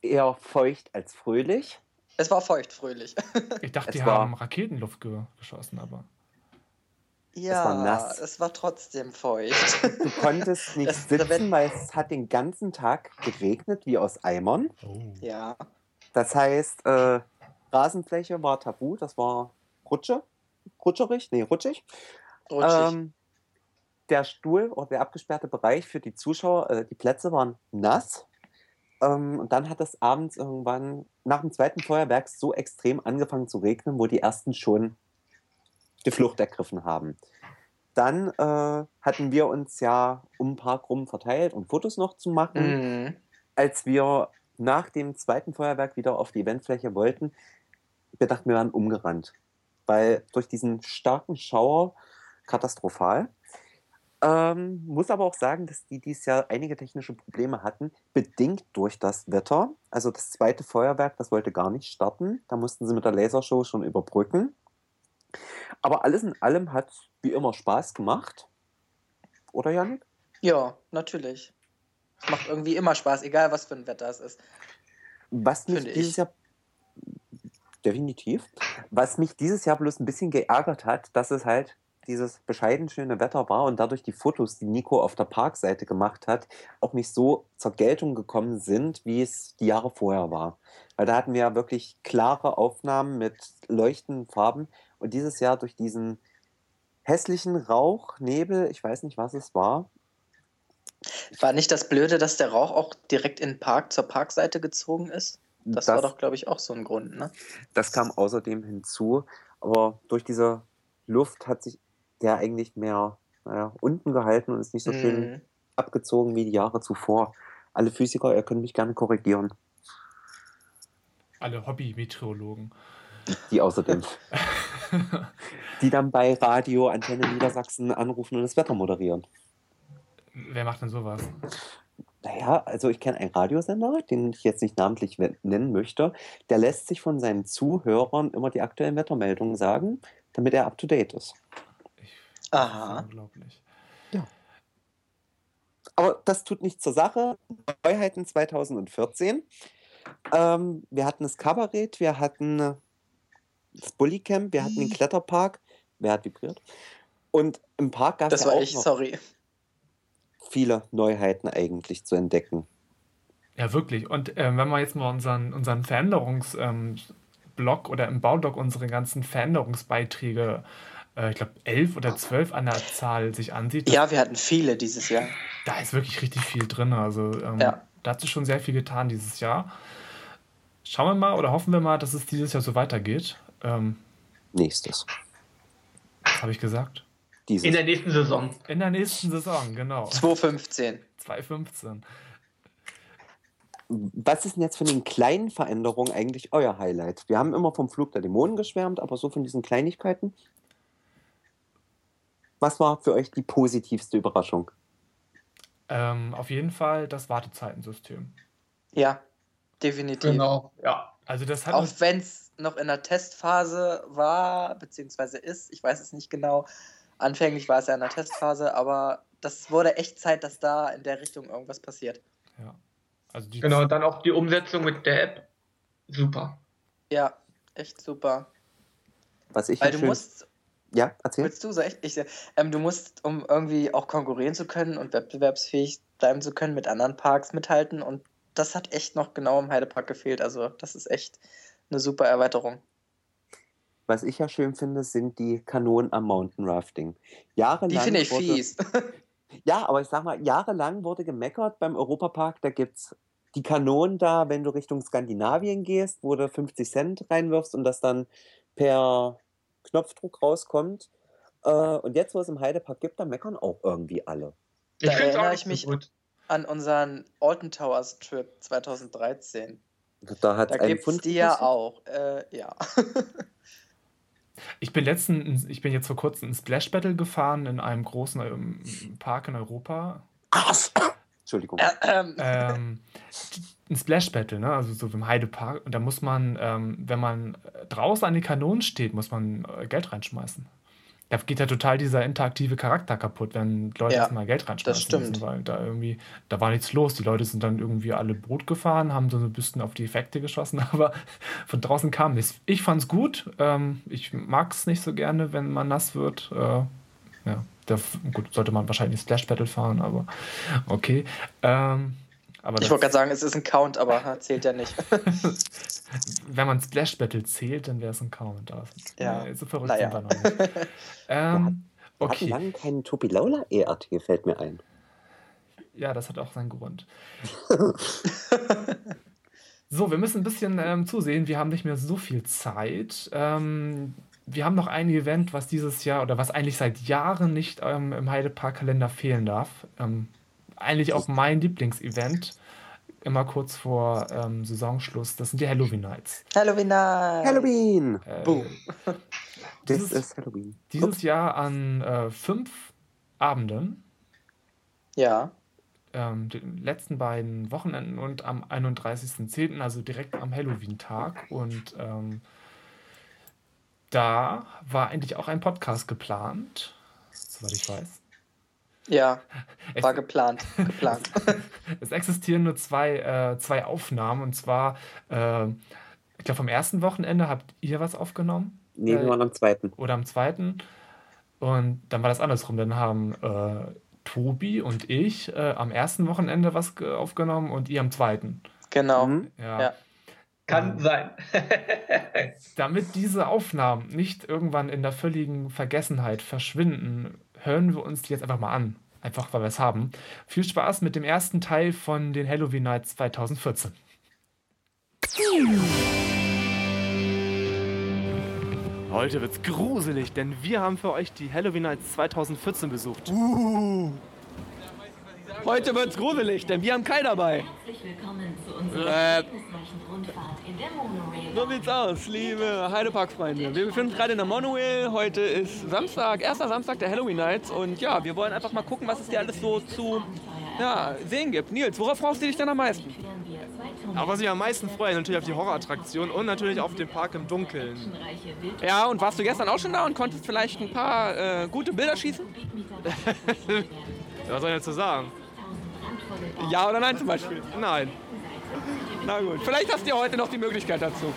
eher feucht als fröhlich. Es war feucht, fröhlich. Ich dachte, Es die war- haben Raketenluft ge geschossen, aber. Ja, war nass. es war trotzdem feucht. Du konntest <laughs> nicht Das- da sitzen, weil es hat den ganzen Tag geregnet wie aus Eimern. ja. Das heißt, äh, Rasenfläche war tabu, das war Rutsche. Rutscherig? Nee, rutschig. Rutschig. Ähm, der Stuhl oder der abgesperrte Bereich für die Zuschauer, äh, die Plätze waren nass. Ähm, und dann hat es abends irgendwann nach dem zweiten Feuerwerk so extrem angefangen zu regnen, wo die ersten schon die Flucht ergriffen haben. Dann äh, hatten wir uns ja um den Park rum verteilt, um Fotos noch zu machen Mhm. als wir nach dem zweiten Feuerwerk wieder auf die Eventfläche wollten, wir dachten, wir waren umgerannt. Weil durch diesen starken Schauer katastrophal. Ähm, muss aber auch sagen, dass die dieses Jahr einige technische Probleme hatten, bedingt durch das Wetter. Also das zweite Feuerwerk, das wollte gar nicht starten. Da mussten sie mit der Lasershow schon überbrücken. Aber alles in allem hat wie immer Spaß gemacht. Oder Janik? Ja, natürlich. Es macht irgendwie immer Spaß, egal was für ein Wetter es ist. Was mich dieses. Jahr definitiv, was mich dieses Jahr bloß ein bisschen geärgert hat, dass es halt dieses bescheiden schöne Wetter war und dadurch die Fotos, die Nico auf der Parkseite gemacht hat, auch nicht so zur Geltung gekommen sind, wie es die Jahre vorher war. Weil da hatten wir ja wirklich klare Aufnahmen mit leuchtenden Farben und dieses Jahr durch diesen hässlichen Rauch, Nebel, ich weiß nicht, was es war, War nicht das Blöde, dass der Rauch auch direkt in den Park zur Parkseite gezogen ist? Das, war doch, glaube ich, auch so ein Grund, ne? Das kam außerdem hinzu, aber durch diese Luft hat sich der eigentlich mehr naja, unten gehalten und ist nicht so schön Mhm. abgezogen wie die Jahre zuvor. Alle Physiker, ihr könnt mich gerne korrigieren, Alle Hobby-Meteorologen. die außerdem, <laughs> die dann bei Radio Antenne Niedersachsen anrufen und das Wetter moderieren. Wer macht denn sowas? Naja, also ich kenne einen Radiosender, den ich jetzt nicht namentlich nennen möchte, der lässt sich von seinen Zuhörern immer die aktuellen Wettermeldungen sagen, damit er up to date ist. Ich, das ist Aha. unglaublich. Aber das tut nichts zur Sache. Neuheiten 2014. Ähm, wir hatten das Kabarett, wir hatten das Bullycamp, wir hatten den Kletterpark. Wer hat vibriert? Und im Park gab es Das ja war auch ich, noch sorry. Viele Neuheiten eigentlich zu entdecken. Ja, wirklich. Und ähm, wenn man jetzt mal unseren, unseren Veränderungsblog ähm, Blog oder im Baublog unsere ganzen Veränderungsbeiträge, äh, ich glaube elf oder zwölf an der Zahl sich ansieht, Ja, wir hatten viele dieses Jahr. da ist wirklich richtig viel drin. Also ähm, Ja. da hat sich schon sehr viel getan dieses Jahr. Schauen wir mal oder hoffen wir mal, dass es dieses Jahr so weitergeht. Ähm, Nächstes. was habe ich gesagt? Dieses. In der nächsten Saison. In der nächsten Saison, genau. 2015. 2015. Was ist denn jetzt von den kleinen Veränderungen eigentlich euer Highlight? Wir haben immer vom Flug der Dämonen geschwärmt, aber so von diesen Kleinigkeiten. Was war für euch die positivste Überraschung? Ähm, auf jeden Fall das Wartezeitensystem. Ja, definitiv. Genau, ja. Also das hat Auch wenn es noch in der Testphase war, beziehungsweise ist, ich weiß es nicht genau. Anfänglich war es ja in der Testphase, aber das wurde echt Zeit, dass da in der Richtung irgendwas passiert. ja. Also die Genau, dann auch die Umsetzung mit der App. Super. Ja, echt super. Was ich Weil du schön... musst, Ja, erzähl. willst du so echt, ich, ähm, du musst, um irgendwie auch konkurrieren zu können und wettbewerbsfähig bleiben zu können, mit anderen Parks mithalten und das hat echt noch genau im Heidepark gefehlt. Also das ist echt eine super Erweiterung. Was ich ja schön finde, sind die Kanonen am Mountain Rafting. Jahrelang Die finde ich wurde, fies. <laughs> Ja, aber ich sag mal, jahrelang wurde gemeckert beim Europapark, da gibt's die Kanonen da, wenn du Richtung Skandinavien gehst, wo du 50 Cent reinwirfst und das dann per Knopfdruck rauskommt. Äh, und jetzt, wo es im Heidepark gibt, da meckern auch irgendwie alle. Ich Da es erinnere ich mich gut. an unseren Alton Towers Trip 2013. Da hat Da gibt es Pfund die ja auch. Äh, ja. <laughs> Ich bin letzten, ich bin jetzt vor kurzem in Splash Battle gefahren in einem großen ähm, Park in Europa. <coughs> Entschuldigung. Ähm, ähm, ein Splash Battle, ne? also so im Heidepark. Und da muss man, ähm, wenn man draußen an den Kanonen steht, muss man äh, Geld reinschmeißen. Da geht ja total dieser interaktive Charakter kaputt, wenn Leute Ja, jetzt mal Geld reinschmeißen stimmt. müssen, weil da irgendwie, da war nichts los. Die Leute sind dann irgendwie alle Boot gefahren, haben so ein bisschen auf die Effekte geschossen, <laughs> aber von draußen kam nichts. Ich fand's gut. Ähm, ich mag es nicht so gerne, wenn man nass wird. Äh, ja, da, gut, sollte man wahrscheinlich Splash Battle fahren, aber okay. Ähm, aber ich wollte gerade sagen, es ist ein Count, aber <laughs> zählt ja nicht. <laughs> wenn man Splash Battle zählt, dann wäre es ein Count. Also, Ja, so verrückt naja. sind <laughs> wir noch nicht. ähm, Wir hatten okay, lange keinen Topilaula ERT, fällt mir ein. ja, das hat auch seinen Grund. so, wir müssen ein bisschen ähm, zusehen. Wir haben nicht mehr so viel Zeit. Ähm, wir haben noch ein Event, was dieses Jahr oder was eigentlich seit Jahren nicht ähm, im Heidepark-Kalender fehlen darf. Ähm, eigentlich auch mein Lieblingsevent. Immer kurz vor ähm, Saisonschluss. Das sind die Halloween Nights. Halloween Night. Halloween! Äh, Boom. <laughs> Das Dieses- ist Halloween. Dieses Jahr an äh, fünf Abenden, Ja. ähm, den letzten beiden Wochenenden und am 31.10., also direkt am Halloween-Tag. Und ähm, da war eigentlich auch ein Podcast geplant, soweit ich weiß. Ja, Es, war geplant. Geplant. <laughs> es existieren nur zwei, äh, zwei Aufnahmen und zwar, äh, ich glaube, vom ersten Wochenende habt ihr was aufgenommen Nee, Äh, am zweiten. oder am zweiten. Und dann war das andersrum. Dann haben äh, Tobi und ich äh, am ersten Wochenende was ge- aufgenommen und ihr am zweiten. Genau. Mhm. Ja. Ja. Kann sein. <laughs> Damit diese Aufnahmen nicht irgendwann in der völligen Vergessenheit verschwinden, hören wir uns die jetzt einfach mal an. Einfach weil wir es haben. Viel Spaß mit dem ersten Teil von den Halloween Nights 2014. Heute wird's gruselig, denn wir haben für euch die Halloween Nights 2014 besucht. Heute wird's gruselig, denn wir haben Kai dabei. Herzlich willkommen zu unserer Äh, Rundfahrt in der Monorail. so sieht's aus, liebe Heidepark-Freunde. Wir befinden uns gerade in der Monorail. Heute ist Samstag, erster Samstag der Halloween Nights. Und ja, wir wollen einfach mal gucken, was es hier alles so zu ja, sehen gibt. Nils, worauf freust du dich denn am meisten? Aber was ich am meisten freue, natürlich auf die Horrorattraktion und natürlich auf den Park im Dunkeln. Ja, und warst du gestern auch schon da und konntest vielleicht ein paar äh, gute Bilder schießen? <laughs> Was soll ich dazu sagen? Ja oder nein zum Beispiel? Nein. Na gut, vielleicht hast du heute noch die Möglichkeit dazu.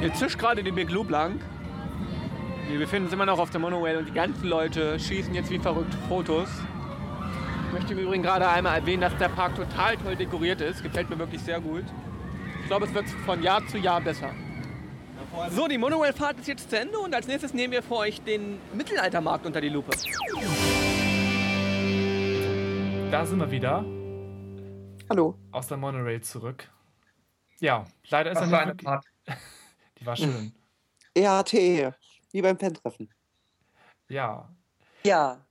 Hier zischt gerade die Big Loop lang. Wir befinden uns immer noch auf der Monorail und die ganzen Leute schießen jetzt wie verrückt Fotos. Ich möchte im Übrigen gerade einmal erwähnen, dass der Park total toll dekoriert ist. Gefällt mir wirklich sehr gut. Ich glaube, es wird von Jahr zu Jahr besser. So, die Monorail-Fahrt ist jetzt zu Ende und als nächstes nehmen wir für euch den Mittelaltermarkt unter die Lupe. Da sind wir wieder Hallo. aus der Monorail zurück. Ja, leider ist er Das nicht war eine Fahrt. <laughs> Die war schön. ERT, wie beim Fan-Treffen. Ja. Ja.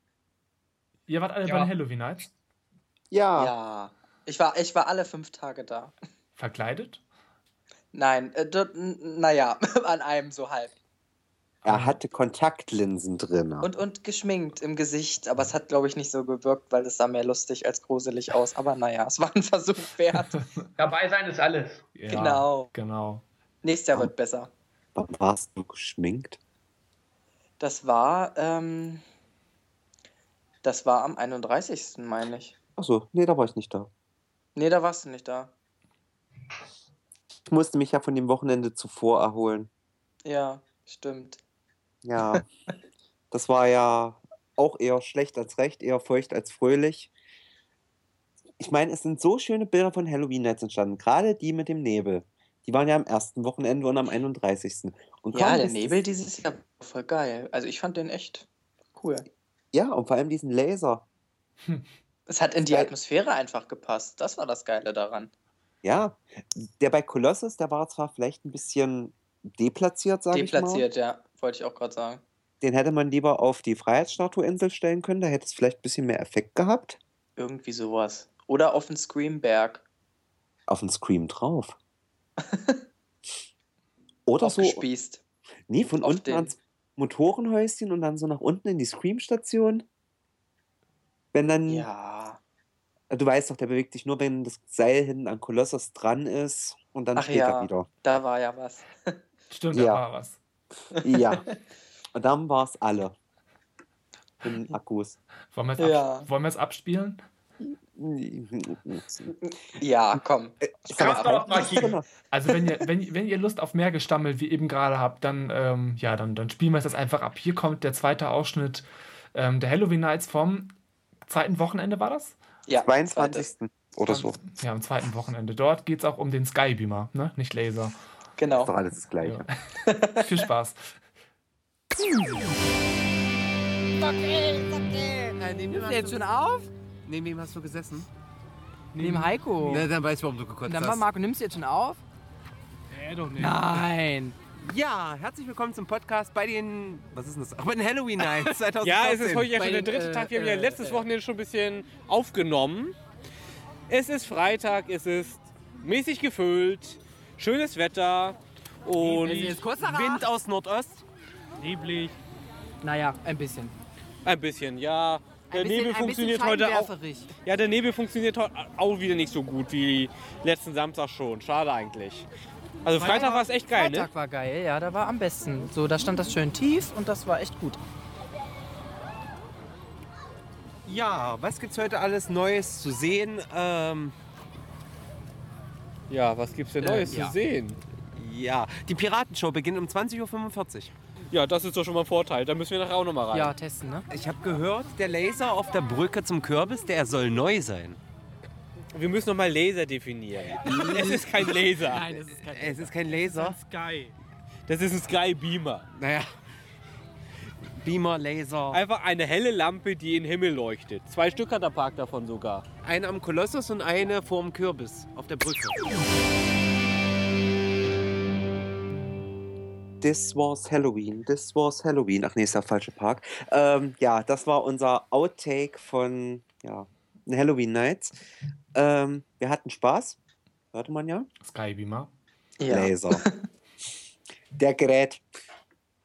Ihr wart alle Ja. bei den Halloween Nights Ja. Ja. Ich war, ich war alle fünf Tage da. verkleidet. Nein, äh, naja, <laughs> an einem so halb. Er hatte Kontaktlinsen drin. Und, und geschminkt im Gesicht, aber es hat, glaube ich, nicht so gewirkt, weil es sah mehr lustig als gruselig aus. Aber naja, es war ein Versuch wert. <laughs> Dabei sein ist alles. Ja, Genau. Genau. Nächstes Jahr wird besser. Wann warst du geschminkt? Das war, ähm, das war am 31. meine ich. Achso, nee, da war ich nicht da. Nee, da warst du nicht da. Ich musste mich ja von dem Wochenende zuvor erholen. Ja, stimmt. Ja. <laughs> das war ja auch eher schlecht als recht, eher feucht als fröhlich. ich meine, es sind so schöne Bilder von Halloween Nights entstanden, gerade die mit dem Nebel. Die waren ja am ersten Wochenende und am 31. Und Ja, der Nebel es- dieses Jahr war voll geil. Also ich fand den echt cool. Ja, und vor allem diesen Laser. Es hat in die. Atmosphäre einfach gepasst. Das war das Geile daran. Ja, der bei Colossus, der war zwar vielleicht ein bisschen deplatziert, sage ich mal. Deplatziert, ja. Wollte ich auch gerade sagen. Den hätte man lieber auf die Freiheitsstatueinsel stellen können, da hätte es vielleicht ein bisschen mehr Effekt gehabt. Irgendwie sowas. Oder auf den Screamberg. Auf den Scream drauf. <laughs> Oder so. Aufgespießt. Nee, von auf unten ans Motorenhäuschen und dann so nach unten in die Scream-Station. Wenn dann. Ja. Du weißt doch, der bewegt sich nur, wenn das Seil hinten an Kolossus dran ist und dann Ach steht ja. er wieder. Da war ja was. <laughs> Stimmt, da Ja. war was. <laughs> Ja. <laughs> und dann war es alle. In den Akkus. Wollen wir jetzt, Ja. ab, abspielen? Ja, komm. Ist drin? Also wenn ihr, wenn, wenn ihr Lust auf mehr Gestammel wie eben gerade habt, dann, ähm, ja, dann, dann spielen wir es jetzt einfach ab. Hier kommt der zweite Ausschnitt ähm, der Halloween Nights vom zweiten Wochenende, war das? Ja, 22. oder so. Ja, am zweiten Wochenende. Dort geht es auch um den Skybeamer, ne? nicht Laser. Genau. Ist doch alles das Gleiche. Ja. <laughs> Viel Spaß. Nimmst du jetzt schon auf? Neben wem hast du gesessen? Neben Heiko. Na, dann weißt du, warum du gekotzt Und dann mal, hast. Marco, nimmst du jetzt schon auf? Nee, doch nicht. Nein. Ja, herzlich willkommen zum Podcast bei den, was ist denn das? Bei den Halloween Nights 2014. <laughs> Ja, es ist heute ja schon der den, dritte äh, Tag. Wir haben ja äh, letztes äh, Wochenende schon ein bisschen aufgenommen. Es ist Freitag, es ist mäßig gefüllt, schönes Wetter und Es ist kurz nach Wind aus Nordost. neblig. Naja, ein bisschen. Ein bisschen, ja. Der Ein bisschen- Nebel ein bisschen funktioniert heute auch. scheinwerferig. Ja, der Nebel funktioniert heute auch wieder nicht so gut wie letzten Samstag schon. Schade eigentlich. Also Freitag war es echt geil, ne? Freitag war geil, ja, da war am besten. So, da stand das schön tief und das war echt gut. Ja, was gibt's heute alles Neues zu sehen? Ähm, Ja, was gibt's denn Äh, Neues ja. zu sehen? ja, die Piratenshow beginnt um 20.45 Uhr. Ja, das ist doch schon mal ein Vorteil. Da müssen wir nachher auch nochmal rein. Ja, testen, ne? Ich habe gehört, der Laser auf der Brücke zum Kürbis, der soll neu sein. Wir müssen nochmal Laser definieren. <laughs> es ist kein Laser. Nein, das ist kein Es ist kein Laser. Sky. Das ist ein Sky Beamer. Naja. Beamer, Laser. Einfach eine helle Lampe, die in den Himmel leuchtet. Zwei Stück hat der Park davon sogar. Eine am Kolossus und eine vorm Kürbis auf der Brücke. This was Halloween. This was Halloween. Ach nee, ist der falsche Park. Ähm, ja, das war unser Outtake von ja, Halloween Nights. Ähm, wir hatten Spaß. Hörte man ja. Skybeamer. Ja. Laser. <laughs> Der Gerät.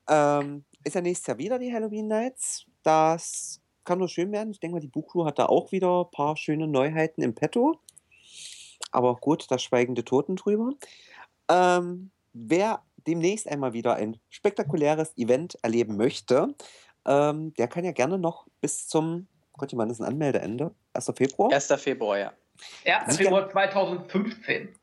Ähm, ist ja nächstes Jahr wieder die Halloween Nights. Das kann nur schön werden. Ich denke mal, die Buchcrew hat da auch wieder ein paar schöne Neuheiten im Petto. Aber gut, da schweigen die Toten drüber. Ähm, wer demnächst einmal wieder ein spektakuläres Event erleben möchte, ähm, der kann ja gerne noch bis zum, Gott, wann ist ein Anmeldeende? 1. Februar? 1. Februar, ja. 1. Februar 2015.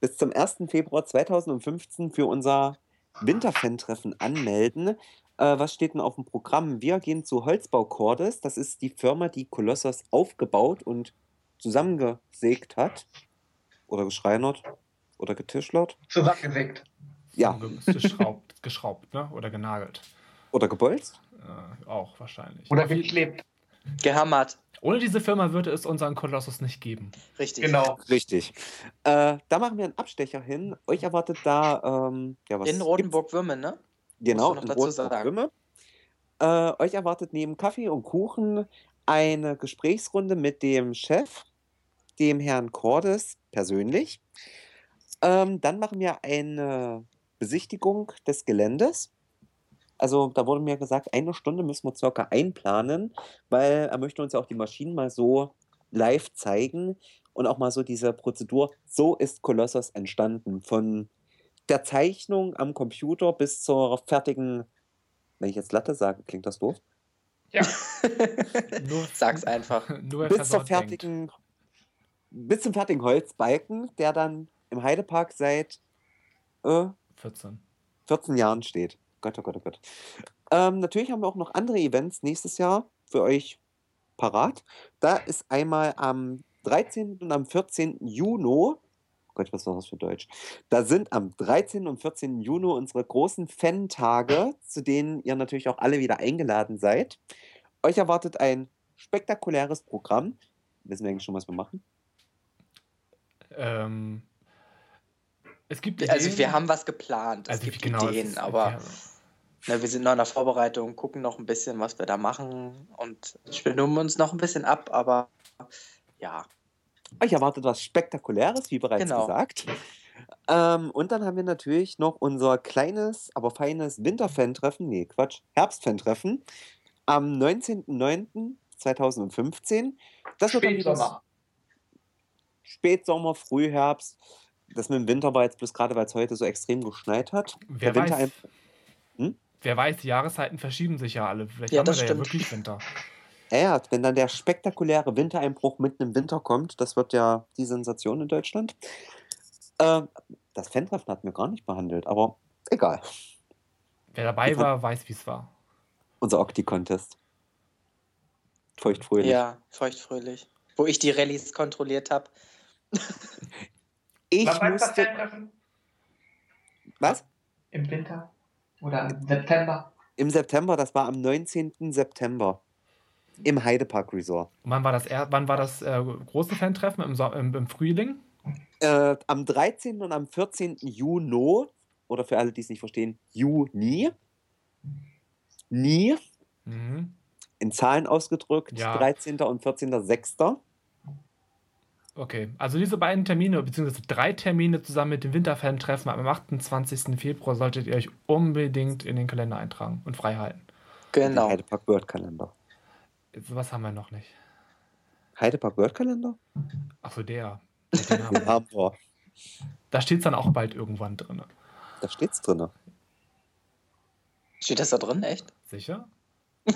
bis zum 1. Februar 2015 für unser Winterfan-Treffen anmelden. Äh, was steht denn auf dem Programm? Wir gehen zu Holzbau Cordes. Das ist die Firma, die Kolossos aufgebaut und zusammengesägt hat. Oder geschreinert. Oder getischlert. Zusammengesägt. Ja. Geschraubt, geschraubt ne? oder genagelt. Oder gebolzt. Äh, auch wahrscheinlich. Oder geklebt. Gehammert. Ohne diese Firma würde es unseren Kolossus nicht geben. Richtig. Genau. Richtig. Äh, da machen wir einen Abstecher hin. Euch erwartet da, ähm, ja, was In gibt's? Rotenburg-Würmen, ne? Genau, in. Rotenburg-Würme. Äh, euch erwartet neben Kaffee und Kuchen eine Gesprächsrunde mit dem Chef, dem Herrn Cordes persönlich. Ähm, dann machen wir eine Besichtigung des Geländes. Also da wurde mir gesagt, eine Stunde müssen wir circa einplanen, weil er möchte uns ja auch die Maschinen mal so live zeigen und auch mal so diese Prozedur, so ist Kolossos entstanden, von der Zeichnung am Computer bis zur fertigen, wenn ich jetzt Latte sage, klingt das doof? Ja. <laughs> Nur, Sag's einfach. <laughs> nur bis zur versaut denkt. fertigen, bis zum fertigen Holzbalken, der dann im Heidepark seit äh, 14. 14 Jahren steht. Gott, oh Gott, oh Gott. Ähm, natürlich haben wir auch noch andere Events nächstes Jahr für euch parat. Da ist einmal am 13. und am 14. Juni, oh Gott, was war das für Deutsch? Da sind am 13. und 14. Juni unsere großen Fan-Tage, zu denen ihr natürlich auch alle wieder eingeladen seid. Euch erwartet ein spektakuläres Programm. Wissen wir eigentlich schon, was wir machen? Ähm, es gibt Also Ideen. wir haben was geplant. Es Also, gibt genau, es Ideen, ist- aber ja. ne, wir sind noch in der Vorbereitung, gucken noch ein bisschen, was wir da machen und stimmen uns noch ein bisschen ab, aber ja. Euch erwartet was Spektakuläres, wie bereits Genau. gesagt. Ähm, und dann haben wir natürlich noch unser kleines, aber feines Winterfan-Treffen, nee, Quatsch, Herbstfan-Treffen am 19.09.2015. Das wird dann wieder Spätsommer. Spätsommer, Frühherbst. Das mit dem Winter war jetzt bloß gerade, weil es heute so extrem geschneit hat. Wer Der Winter weiß. ein- Wer weiß, die Jahreszeiten verschieben sich ja alle. Vielleicht Ja, haben wir das da ja stimmt. wirklich Winter. <laughs> Ja, ja, wenn dann der spektakuläre Wintereinbruch mitten im Winter kommt, das wird ja die Sensation in Deutschland. Ähm, das Fan-Treffen hatten wir gar nicht behandelt, aber egal. Wer dabei war, weiß, wie es war. Unser Octi-Contest. Feuchtfröhlich. Ja, feuchtfröhlich. Wo ich die Rallyes kontrolliert habe. <laughs> Ich das musste. Fan-Treffen? Was? Im Winter? Oder im September? Im September, das war am 19. September. Im Heidepark Resort. Und wann war das, wann war das äh, große Fan-Treffen? Im, so im, Im Frühling? Äh, am 13. und am 14. Juni, oder für alle, die es nicht verstehen, Juni. Nie. Mhm. In Zahlen ausgedrückt, Ja. 13. und 14.06. Okay, also diese beiden Termine, beziehungsweise drei Termine zusammen mit dem Winterfan-Treffen am 28. Februar solltet ihr euch unbedingt in den Kalender eintragen und frei halten. Genau. Heidepark World Kalender. Was haben wir noch nicht? Heidepark World Kalender? Achso, der. Den haben Den wir. haben wir. Da steht es dann auch bald irgendwann drin. Da steht's drin. Steht das da drin, echt? Sicher? <laughs>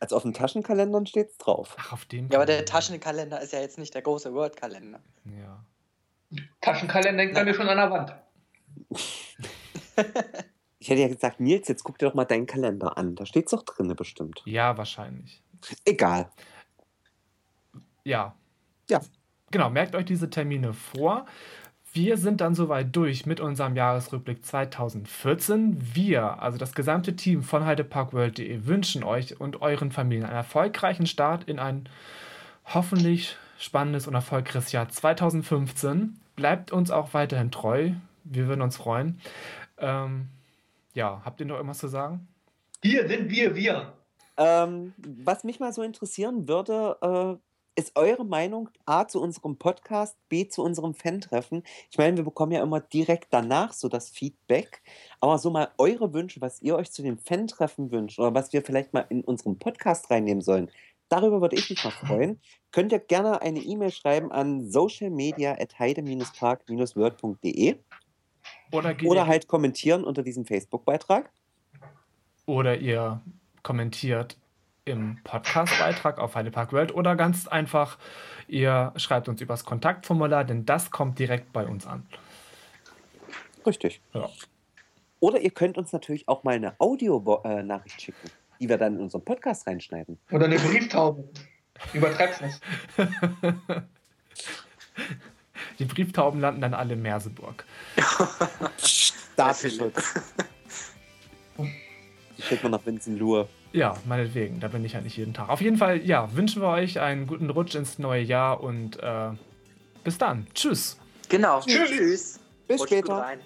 Also auf den Taschenkalendern steht's drauf. Ach, auf dem. Ja, aber der Taschenkalender ist ja jetzt nicht der große Word-Kalender. Ja. Taschenkalender hängt bei mir schon an der Wand. <laughs> Ich hätte ja gesagt, Nils, jetzt guck dir doch mal deinen Kalender an. Da steht's doch drin bestimmt. Ja, wahrscheinlich. Egal. Ja. Ja. Genau, merkt euch diese Termine vor. Wir sind dann soweit durch mit unserem Jahresrückblick 2014. Wir, also das gesamte Team von heideparkworld.de, wünschen euch und euren Familien einen erfolgreichen Start in ein hoffentlich spannendes und erfolgreiches Jahr 2015. Bleibt uns auch weiterhin treu. Wir würden uns freuen. Ähm, ja, habt ihr noch irgendwas zu sagen? Hier sind wir, wir. Ähm, was mich mal so interessieren würde, äh, ist eure Meinung A zu unserem Podcast, B zu unserem Fan-Treffen? Ich meine, wir bekommen ja immer direkt danach so das Feedback, aber so mal eure Wünsche, was ihr euch zu den Fan-Treffen wünscht oder was wir vielleicht mal in unseren Podcast reinnehmen sollen. Darüber würde ich mich mal freuen. Könnt ihr gerne eine E-Mail schreiben an socialmedia.heide-park-word.de Oder, oder halt kommentieren unter diesem Facebook-Beitrag. Oder ihr kommentiert im Podcast-Beitrag auf Heidepark World oder ganz einfach, ihr schreibt uns übers Kontaktformular, denn das kommt direkt bei uns an. Richtig. Ja. Oder ihr könnt uns natürlich auch mal eine Audio-Nachricht schicken, die wir dann in unseren Podcast reinschneiden. Oder eine Brieftaube. Übertreib's nicht. Die Brieftauben landen dann alle in Merseburg. <laughs> Datenschutz. <laughs> Die schicken wir nach Winzenlohe. Ja, meinetwegen, da bin ich ja nicht jeden Tag. Auf jeden Fall, ja, wünschen wir euch einen guten Rutsch ins neue Jahr und äh, bis dann. Tschüss. Genau. Tschüss. Tschüss. Bis Rutscht gut später. rein.